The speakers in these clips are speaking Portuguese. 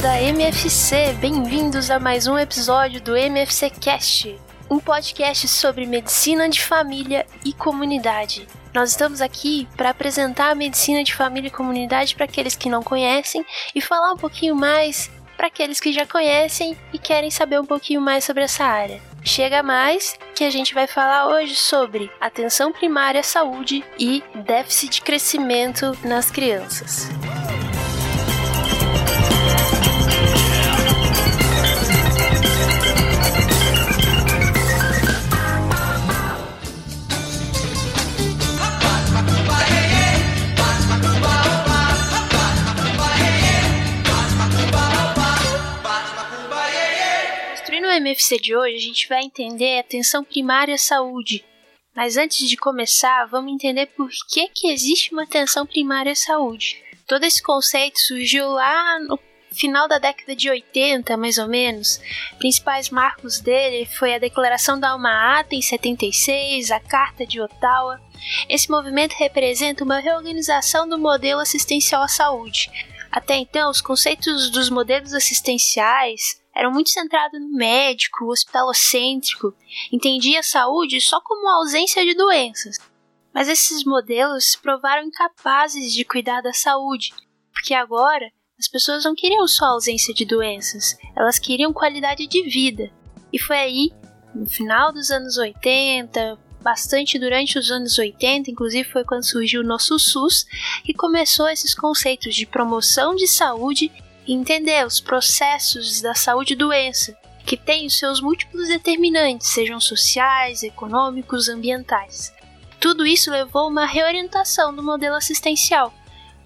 da MFC, bem-vindos a mais um episódio do MFC Cast, um podcast sobre medicina de família e comunidade. Nós estamos aqui para apresentar a medicina de família e comunidade para aqueles que não conhecem e falar um pouquinho mais para aqueles que já conhecem e querem saber um pouquinho mais sobre essa área. Chega mais que a gente vai falar hoje sobre atenção primária à saúde e déficit de crescimento nas crianças. MFC de hoje, a gente vai entender atenção primária à saúde. Mas antes de começar, vamos entender por que, que existe uma atenção primária à saúde. Todo esse conceito surgiu lá no final da década de 80, mais ou menos. Principais marcos dele foi a Declaração da Alma-Ata em 76, a Carta de Ottawa. Esse movimento representa uma reorganização do modelo assistencial à saúde. Até então, os conceitos dos modelos assistenciais eram muito centrados no médico, hospitalocêntrico, entendia a saúde só como ausência de doenças. Mas esses modelos se provaram incapazes de cuidar da saúde, porque agora as pessoas não queriam só ausência de doenças, elas queriam qualidade de vida. E foi aí, no final dos anos 80, bastante durante os anos 80, inclusive foi quando surgiu o nosso SUS, que começou esses conceitos de promoção de saúde entender os processos da saúde e doença, que têm os seus múltiplos determinantes, sejam sociais, econômicos, ambientais. Tudo isso levou a uma reorientação do modelo assistencial.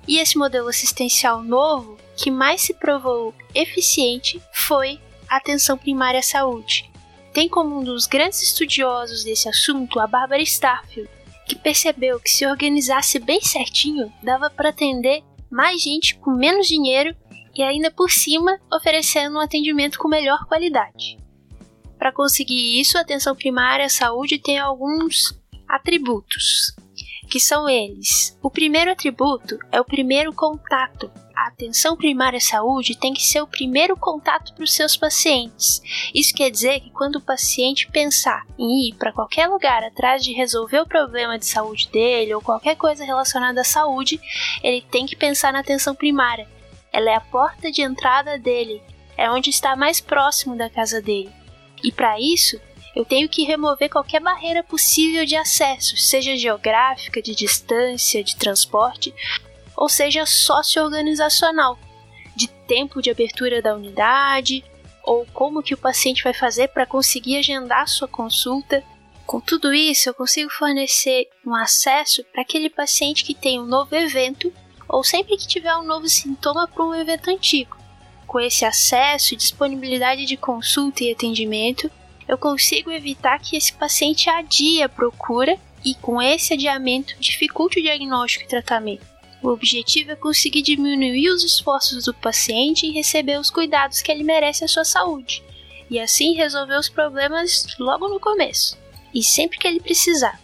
E esse modelo assistencial novo, que mais se provou eficiente, foi a atenção primária à saúde. Tem como um dos grandes estudiosos desse assunto a Barbara Starfield, que percebeu que se organizasse bem certinho, dava para atender mais gente com menos dinheiro e ainda por cima oferecendo um atendimento com melhor qualidade. Para conseguir isso, a atenção primária à saúde tem alguns atributos, que são eles. O primeiro atributo é o primeiro contato. A atenção primária à saúde tem que ser o primeiro contato para os seus pacientes. Isso quer dizer que quando o paciente pensar em ir para qualquer lugar atrás de resolver o problema de saúde dele ou qualquer coisa relacionada à saúde, ele tem que pensar na atenção primária ela é a porta de entrada dele, é onde está mais próximo da casa dele. E para isso, eu tenho que remover qualquer barreira possível de acesso, seja geográfica, de distância, de transporte, ou seja socio-organizacional, de tempo de abertura da unidade, ou como que o paciente vai fazer para conseguir agendar sua consulta. Com tudo isso, eu consigo fornecer um acesso para aquele paciente que tem um novo evento ou sempre que tiver um novo sintoma para um evento antigo. Com esse acesso e disponibilidade de consulta e atendimento, eu consigo evitar que esse paciente adie a procura e, com esse adiamento, dificulte o diagnóstico e tratamento. O objetivo é conseguir diminuir os esforços do paciente em receber os cuidados que ele merece à sua saúde, e assim resolver os problemas logo no começo, e sempre que ele precisar.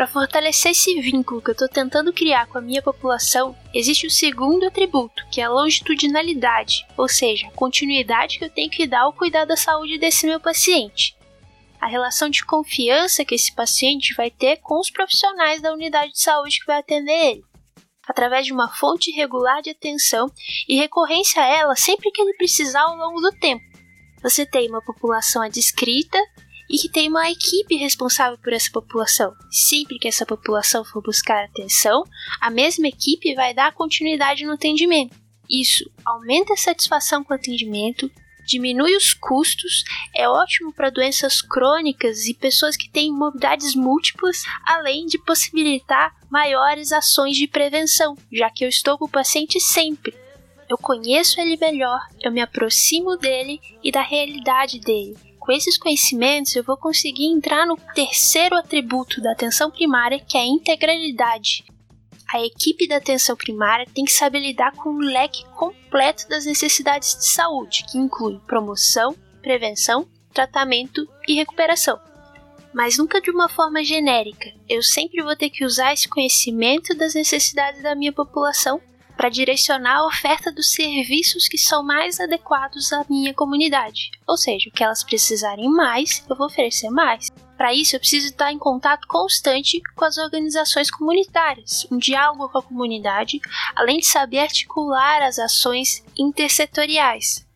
Para fortalecer esse vínculo que eu estou tentando criar com a minha população, existe o segundo atributo, que é a longitudinalidade, ou seja, a continuidade que eu tenho que dar ao cuidar da saúde desse meu paciente. A relação de confiança que esse paciente vai ter com os profissionais da unidade de saúde que vai atender ele, através de uma fonte regular de atenção e recorrência a ela sempre que ele precisar ao longo do tempo. Você tem uma população adscrita e que tem uma equipe responsável por essa população. Sempre que essa população for buscar atenção, a mesma equipe vai dar continuidade no atendimento. Isso aumenta a satisfação com o atendimento, diminui os custos, é ótimo para doenças crônicas e pessoas que têm morbidades múltiplas, além de possibilitar maiores ações de prevenção, já que eu estou com o paciente sempre. Eu conheço ele melhor, eu me aproximo dele e da realidade dele com esses conhecimentos, eu vou conseguir entrar no terceiro atributo da atenção primária, que é a integralidade. A equipe da atenção primária tem que saber lidar com um leque completo das necessidades de saúde, que inclui promoção, prevenção, tratamento e recuperação. Mas nunca de uma forma genérica. Eu sempre vou ter que usar esse conhecimento das necessidades da minha população para direcionar a oferta dos serviços que são mais adequados à minha comunidade. Ou seja, o que elas precisarem mais, eu vou oferecer mais. Para isso, eu preciso estar em contato constante com as organizações comunitárias, um diálogo com a comunidade, além de saber articular as ações intersetoriais,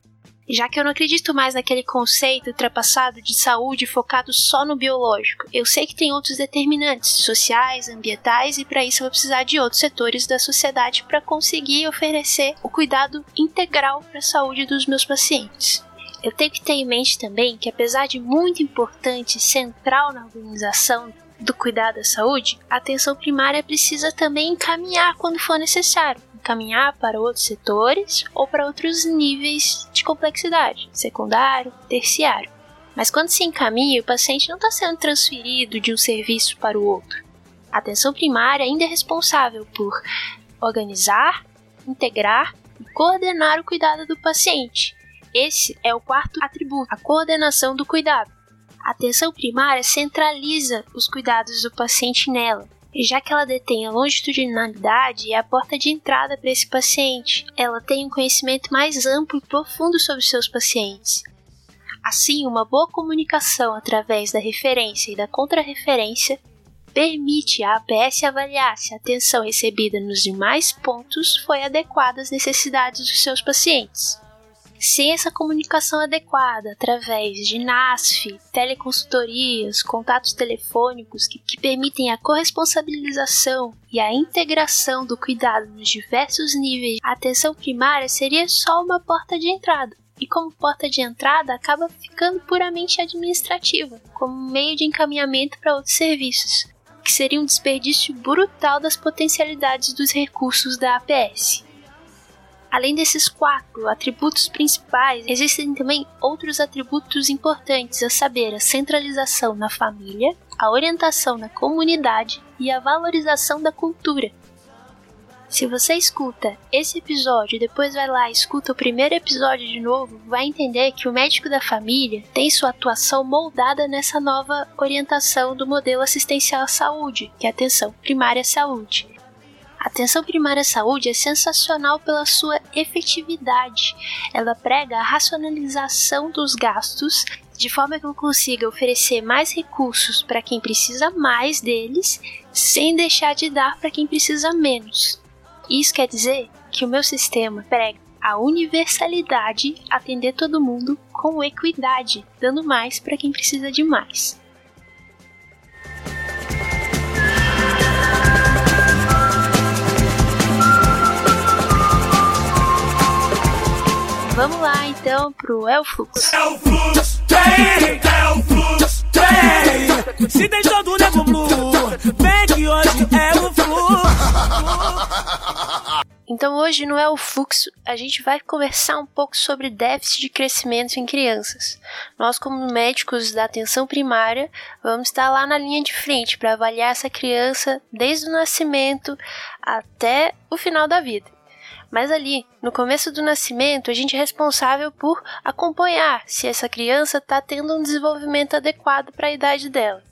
já que eu não acredito mais naquele conceito ultrapassado de saúde focado só no biológico. Eu sei que tem outros determinantes sociais, ambientais e para isso eu vou precisar de outros setores da sociedade para conseguir oferecer o cuidado integral para a saúde dos meus pacientes. Eu tenho que ter em mente também que apesar de muito importante e central na organização do cuidado da saúde, a atenção primária precisa também encaminhar quando for necessário caminhar para outros setores ou para outros níveis de complexidade, secundário, terciário. Mas quando se encaminha, o paciente não está sendo transferido de um serviço para o outro. A atenção primária ainda é responsável por organizar, integrar e coordenar o cuidado do paciente. Esse é o quarto atributo, a coordenação do cuidado. A atenção primária centraliza os cuidados do paciente nela, já que ela detém a longitudinalidade e a porta de entrada para esse paciente. Ela tem um conhecimento mais amplo e profundo sobre seus pacientes. Assim, uma boa comunicação através da referência e da contrarreferência permite à APS avaliar se a atenção recebida nos demais pontos foi adequada às necessidades dos seus pacientes. Sem essa comunicação adequada através de NASF, teleconsultorias, contatos telefônicos que, que permitem a corresponsabilização e a integração do cuidado nos diversos níveis, a atenção primária seria só uma porta de entrada e como porta de entrada acaba ficando puramente administrativa, como meio de encaminhamento para outros serviços, que seria um desperdício brutal das potencialidades dos recursos da APS. Além desses quatro atributos principais, existem também outros atributos importantes, a saber, a centralização na família, a orientação na comunidade e a valorização da cultura. Se você escuta esse episódio e depois vai lá e escuta o primeiro episódio de novo, vai entender que o médico da família tem sua atuação moldada nessa nova orientação do modelo assistencial à saúde, que é atenção primária à saúde. A atenção primária à saúde é sensacional pela sua efetividade. Ela prega a racionalização dos gastos de forma que eu consiga oferecer mais recursos para quem precisa mais deles, sem deixar de dar para quem precisa menos. Isso quer dizer que o meu sistema prega a universalidade, atender todo mundo com equidade, dando mais para quem precisa de mais. Vamos lá então pro Elflux. Elflux tem, Elflux tem. Se tem todo nego blue, vem que hoje é o fluxo. Então hoje no El Fluxo a gente vai conversar um pouco sobre déficit de crescimento em crianças. Nós como médicos da atenção primária vamos estar lá na linha de frente para avaliar essa criança desde o nascimento até o final da vida. Mas ali, no começo do nascimento, a gente é responsável por acompanhar se essa criança está tendo um desenvolvimento adequado para a idade dela.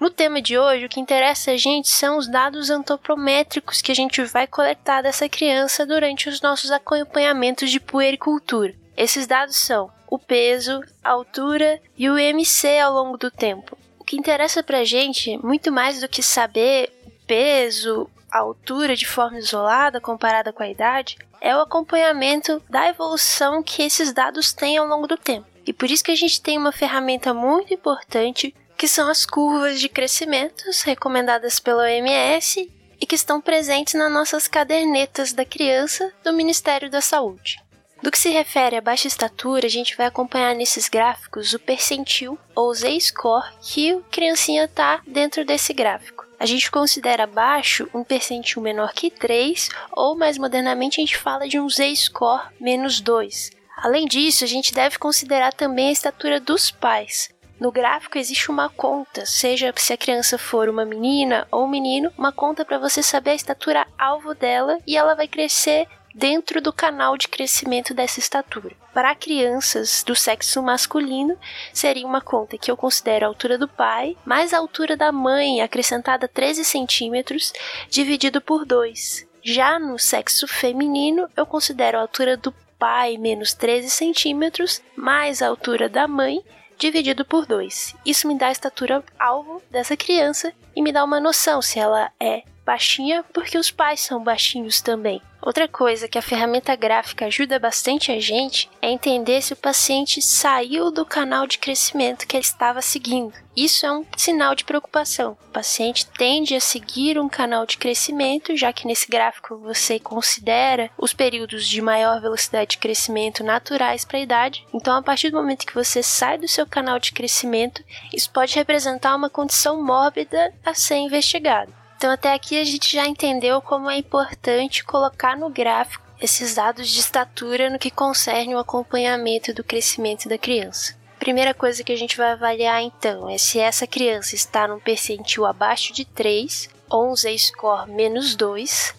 No tema de hoje, o que interessa a gente são os dados antropométricos que a gente vai coletar dessa criança durante os nossos acompanhamentos de puericultura. Esses dados são o peso, a altura e o IMC ao longo do tempo. O que interessa pra gente, muito mais do que saber o peso, a altura de forma isolada comparada com a idade, é o acompanhamento da evolução que esses dados têm ao longo do tempo. E por isso que a gente tem uma ferramenta muito importante, que são as curvas de crescimentos recomendadas pela OMS e que estão presentes nas nossas cadernetas da criança do Ministério da Saúde. Do que se refere à baixa estatura, a gente vai acompanhar nesses gráficos o percentil ou Z-score que o criancinha está dentro desse gráfico a gente considera baixo um percentil menor que 3, ou mais modernamente a gente fala de um Z-score menos 2. Além disso, a gente deve considerar também a estatura dos pais. No gráfico existe uma conta, seja se a criança for uma menina ou um menino, uma conta para você saber a estatura alvo dela e ela vai crescer dentro do canal de crescimento dessa estatura. Para crianças do sexo masculino, seria uma conta que eu considero a altura do pai, mais a altura da mãe, acrescentada 13 centímetros, dividido por 2. Já no sexo feminino, eu considero a altura do pai menos 13 centímetros mais a altura da mãe dividido por 2. Isso me dá a estatura alvo dessa criança e me dá uma noção se ela é baixinha porque os pais são baixinhos também. Outra coisa que a ferramenta gráfica ajuda bastante a gente é entender se o paciente saiu do canal de crescimento que ele estava seguindo. Isso é um sinal de preocupação. O paciente tende a seguir um canal de crescimento, já que nesse gráfico você considera os períodos de maior velocidade de crescimento naturais para a idade. Então, a partir do momento que você sai do seu canal de crescimento, isso pode representar uma condição mórbida a ser investigada. Então, até aqui a gente já entendeu como é importante colocar no gráfico esses dados de estatura no que concerne o acompanhamento do crescimento da criança. Primeira coisa que a gente vai avaliar então é se essa criança está num percentil abaixo de 3 ou um Z-score menos 2,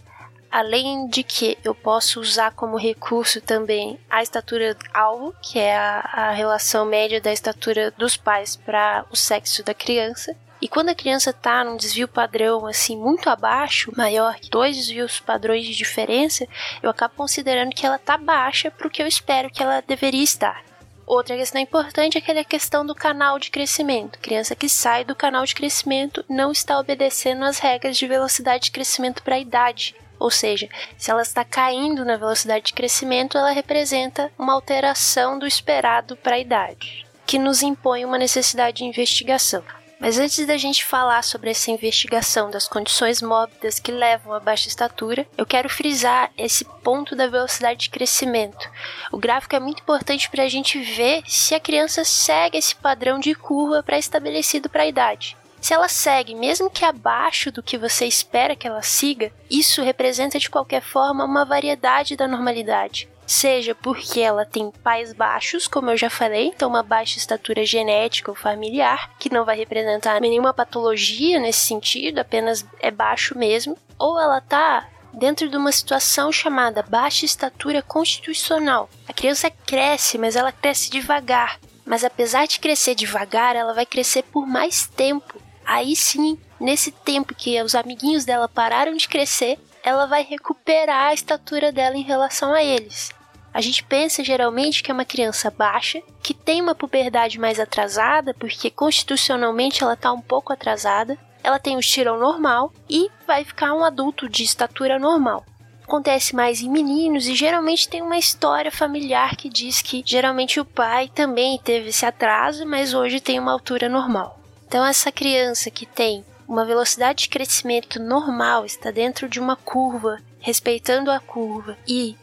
além de que eu posso usar como recurso também a estatura alvo, que é a, a relação média da estatura dos pais para o sexo da criança, e quando a criança está num desvio padrão assim muito abaixo, maior que dois desvios padrões de diferença, eu acabo considerando que ela está baixa para o que eu espero que ela deveria estar. Outra questão importante é aquela questão do canal de crescimento. Criança que sai do canal de crescimento não está obedecendo às regras de velocidade de crescimento para a idade. Ou seja, se ela está caindo na velocidade de crescimento, ela representa uma alteração do esperado para a idade, que nos impõe uma necessidade de investigação. Mas antes da gente falar sobre essa investigação das condições mórbidas que levam à baixa estatura, eu quero frisar esse ponto da velocidade de crescimento. O gráfico é muito importante para a gente ver se a criança segue esse padrão de curva pré-estabelecido para a idade. Se ela segue, mesmo que abaixo do que você espera que ela siga, isso representa de qualquer forma uma variedade da normalidade seja porque ela tem pais baixos, como eu já falei, então uma baixa estatura genética ou familiar, que não vai representar nenhuma patologia nesse sentido, apenas é baixo mesmo, ou ela tá dentro de uma situação chamada baixa estatura constitucional. A criança cresce, mas ela cresce devagar. Mas apesar de crescer devagar, ela vai crescer por mais tempo. Aí sim, nesse tempo que os amiguinhos dela pararam de crescer, ela vai recuperar a estatura dela em relação a eles. A gente pensa geralmente que é uma criança baixa, que tem uma puberdade mais atrasada, porque constitucionalmente ela está um pouco atrasada, ela tem o estirão normal e vai ficar um adulto de estatura normal. Acontece mais em meninos e geralmente tem uma história familiar que diz que geralmente o pai também teve esse atraso, mas hoje tem uma altura normal. Então essa criança que tem uma velocidade de crescimento normal, está dentro de uma curva, respeitando a curva e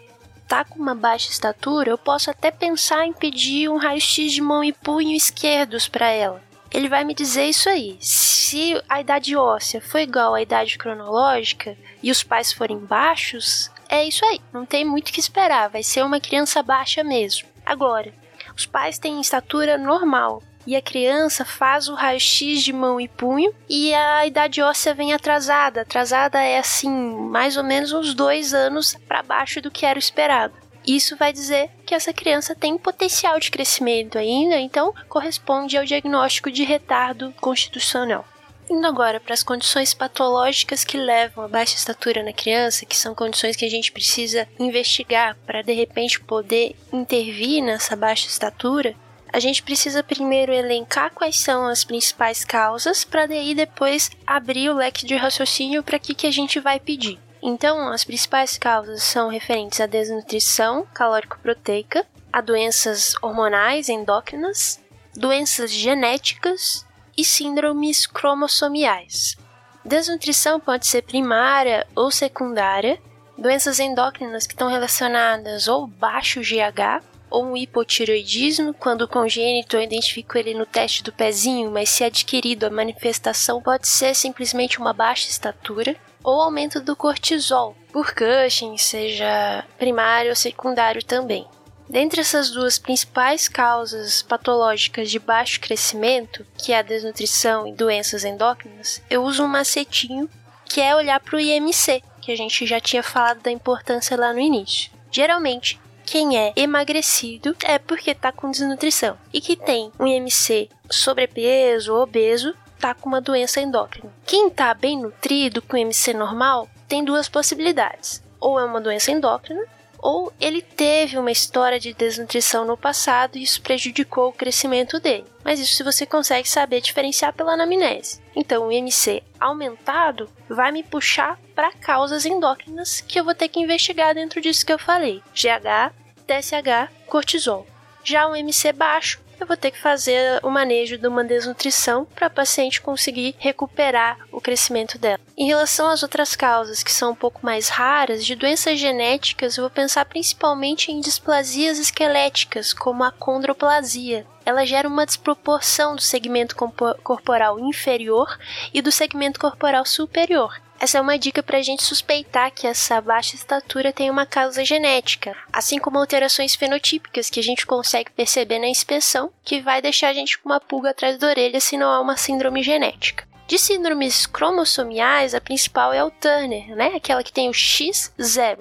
tá com uma baixa estatura, eu posso até pensar em pedir um raio-x de mão e punho esquerdos para ela. Ele vai me dizer isso aí. Se a idade óssea foi igual à idade cronológica e os pais forem baixos, é isso aí. Não tem muito o que esperar. Vai ser uma criança baixa mesmo. Agora, os pais têm estatura normal, e a criança faz o raio-x de mão e punho e a idade óssea vem atrasada. Atrasada é assim, mais ou menos uns dois anos para baixo do que era o esperado. Isso vai dizer que essa criança tem potencial de crescimento ainda, então corresponde ao diagnóstico de retardo constitucional. Indo agora para as condições patológicas que levam a baixa estatura na criança, que são condições que a gente precisa investigar para de repente poder intervir nessa baixa estatura, a gente precisa primeiro elencar quais são as principais causas, para daí depois abrir o leque de raciocínio para que, que a gente vai pedir. Então, as principais causas são referentes à desnutrição calórico-proteica, a doenças hormonais endócrinas, doenças genéticas e síndromes cromossomiais. Desnutrição pode ser primária ou secundária, doenças endócrinas que estão relacionadas ou baixo GH, ou um hipotiroidismo, quando congênito eu identifico ele no teste do pezinho, mas se adquirido a manifestação pode ser simplesmente uma baixa estatura, ou aumento do cortisol, por Cushing, seja primário ou secundário também. Dentre essas duas principais causas patológicas de baixo crescimento, que é a desnutrição e doenças endócrinas, eu uso um macetinho que é olhar para o IMC, que a gente já tinha falado da importância lá no início. Geralmente, quem é emagrecido é porque está com desnutrição. E que tem um IMC sobrepeso, obeso, está com uma doença endócrina. Quem está bem nutrido com MC normal tem duas possibilidades: ou é uma doença endócrina, ou ele teve uma história de desnutrição no passado e isso prejudicou o crescimento dele. Mas isso você consegue saber diferenciar pela anamnese. Então, o MC aumentado vai me puxar para causas endócrinas que eu vou ter que investigar dentro disso que eu falei: GH, TSH, cortisol. Já o MC baixo eu vou ter que fazer o manejo de uma desnutrição para a paciente conseguir recuperar o crescimento dela. Em relação às outras causas, que são um pouco mais raras, de doenças genéticas, eu vou pensar principalmente em displasias esqueléticas, como a condroplasia. Ela gera uma desproporção do segmento corporal inferior e do segmento corporal superior. Essa é uma dica para a gente suspeitar que essa baixa estatura tem uma causa genética, assim como alterações fenotípicas que a gente consegue perceber na inspeção, que vai deixar a gente com uma pulga atrás da orelha se não há uma síndrome genética. De síndromes cromossomiais, a principal é o Turner, né? aquela que tem o X0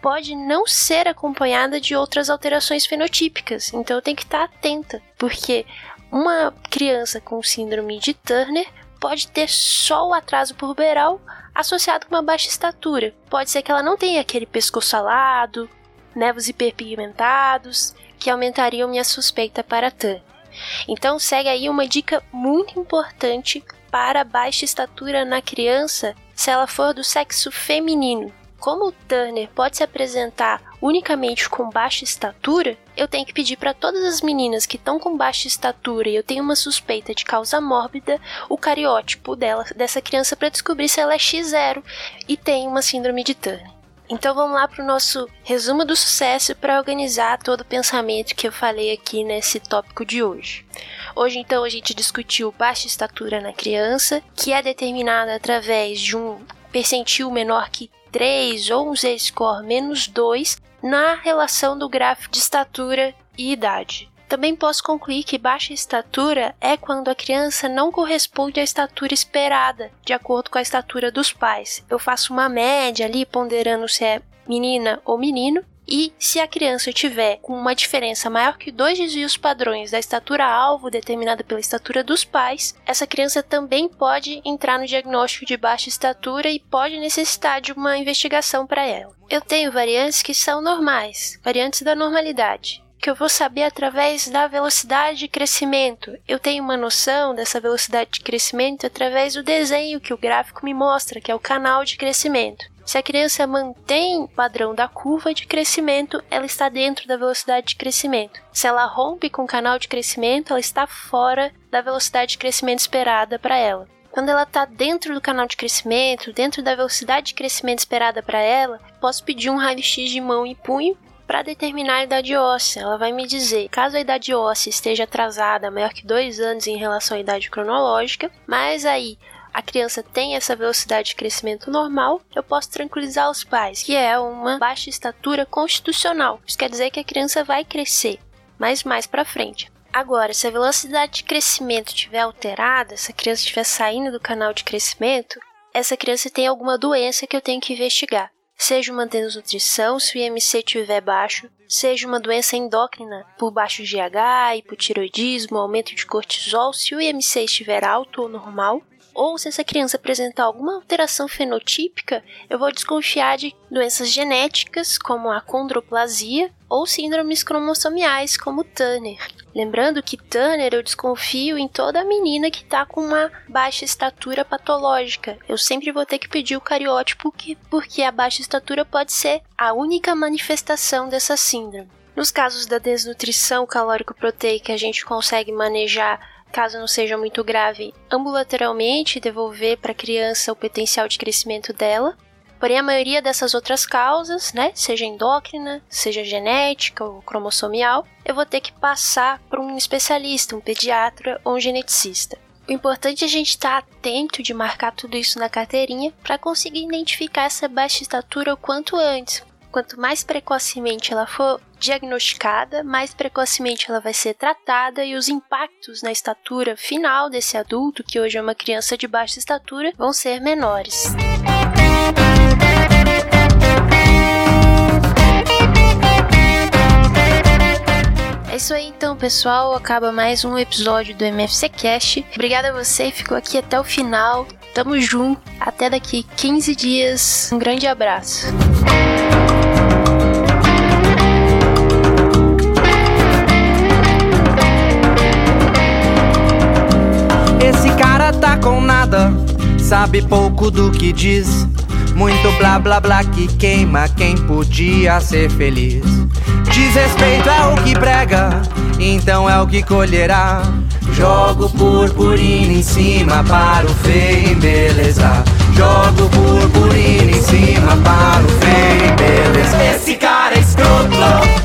pode não ser acompanhada de outras alterações fenotípicas, então tem que estar atenta, porque uma criança com síndrome de Turner pode ter só o atraso puberal associado com uma baixa estatura. Pode ser que ela não tenha aquele pescoço alado, nervos hiperpigmentados, que aumentariam minha suspeita para TAN. Então segue aí uma dica muito importante para baixa estatura na criança se ela for do sexo feminino. Como o Turner pode se apresentar unicamente com baixa estatura, eu tenho que pedir para todas as meninas que estão com baixa estatura e eu tenho uma suspeita de causa mórbida, o cariótipo dela, dessa criança para descobrir se ela é X0 e tem uma síndrome de Turner. Então vamos lá para o nosso resumo do sucesso para organizar todo o pensamento que eu falei aqui nesse tópico de hoje. Hoje então a gente discutiu baixa estatura na criança, que é determinada através de um percentil menor que 3 ou um z-score menos 2 na relação do gráfico de estatura e idade. Também posso concluir que baixa estatura é quando a criança não corresponde à estatura esperada, de acordo com a estatura dos pais. Eu faço uma média ali, ponderando se é menina ou menino, e se a criança tiver com uma diferença maior que dois desvios padrões da estatura-alvo determinada pela estatura dos pais, essa criança também pode entrar no diagnóstico de baixa estatura e pode necessitar de uma investigação para ela. Eu tenho variantes que são normais, variantes da normalidade que eu vou saber através da velocidade de crescimento. Eu tenho uma noção dessa velocidade de crescimento através do desenho que o gráfico me mostra, que é o canal de crescimento. Se a criança mantém o padrão da curva de crescimento, ela está dentro da velocidade de crescimento. Se ela rompe com o canal de crescimento, ela está fora da velocidade de crescimento esperada para ela. Quando ela está dentro do canal de crescimento, dentro da velocidade de crescimento esperada para ela, posso pedir um raio-x de mão e punho para determinar a idade óssea. Ela vai me dizer, caso a idade óssea esteja atrasada maior que dois anos em relação à idade cronológica, mas aí a criança tem essa velocidade de crescimento normal, eu posso tranquilizar os pais, que é uma baixa estatura constitucional. Isso quer dizer que a criança vai crescer, mas mais para frente. Agora, se a velocidade de crescimento estiver alterada, se a criança estiver saindo do canal de crescimento, essa criança tem alguma doença que eu tenho que investigar. Seja uma desnutrição, se o IMC estiver baixo, seja uma doença endócrina por baixo GH, hipotiroidismo, aumento de cortisol, se o IMC estiver alto ou normal, ou se essa criança apresentar alguma alteração fenotípica, eu vou desconfiar de doenças genéticas, como a condroplasia, ou síndromes cromossomiais, como Turner. Lembrando que Turner eu desconfio em toda menina que está com uma baixa estatura patológica. Eu sempre vou ter que pedir o cariótipo porque a baixa estatura pode ser a única manifestação dessa síndrome. Nos casos da desnutrição calórico-proteica, a gente consegue manejar caso não seja muito grave, ambulatorialmente devolver para a criança o potencial de crescimento dela. Porém, a maioria dessas outras causas, né, seja endócrina, seja genética ou cromossomial, eu vou ter que passar para um especialista, um pediatra ou um geneticista. O importante é a gente estar tá atento de marcar tudo isso na carteirinha para conseguir identificar essa baixa estatura o quanto antes, quanto mais precocemente ela for diagnosticada, mais precocemente ela vai ser tratada e os impactos na estatura final desse adulto, que hoje é uma criança de baixa estatura, vão ser menores. É isso aí então, pessoal, acaba mais um episódio do MFC Cast. Obrigada a você ficou aqui até o final. Tamo junto. Até daqui 15 dias. Um grande abraço. Tá com nada, sabe pouco do que diz. Muito blá blá blá que queima quem podia ser feliz. Desrespeito é o que prega, então é o que colherá. Jogo purpurina em cima para o feio embelezar. Jogo purpurina em cima para o feio embelezar. Esse cara é escroto.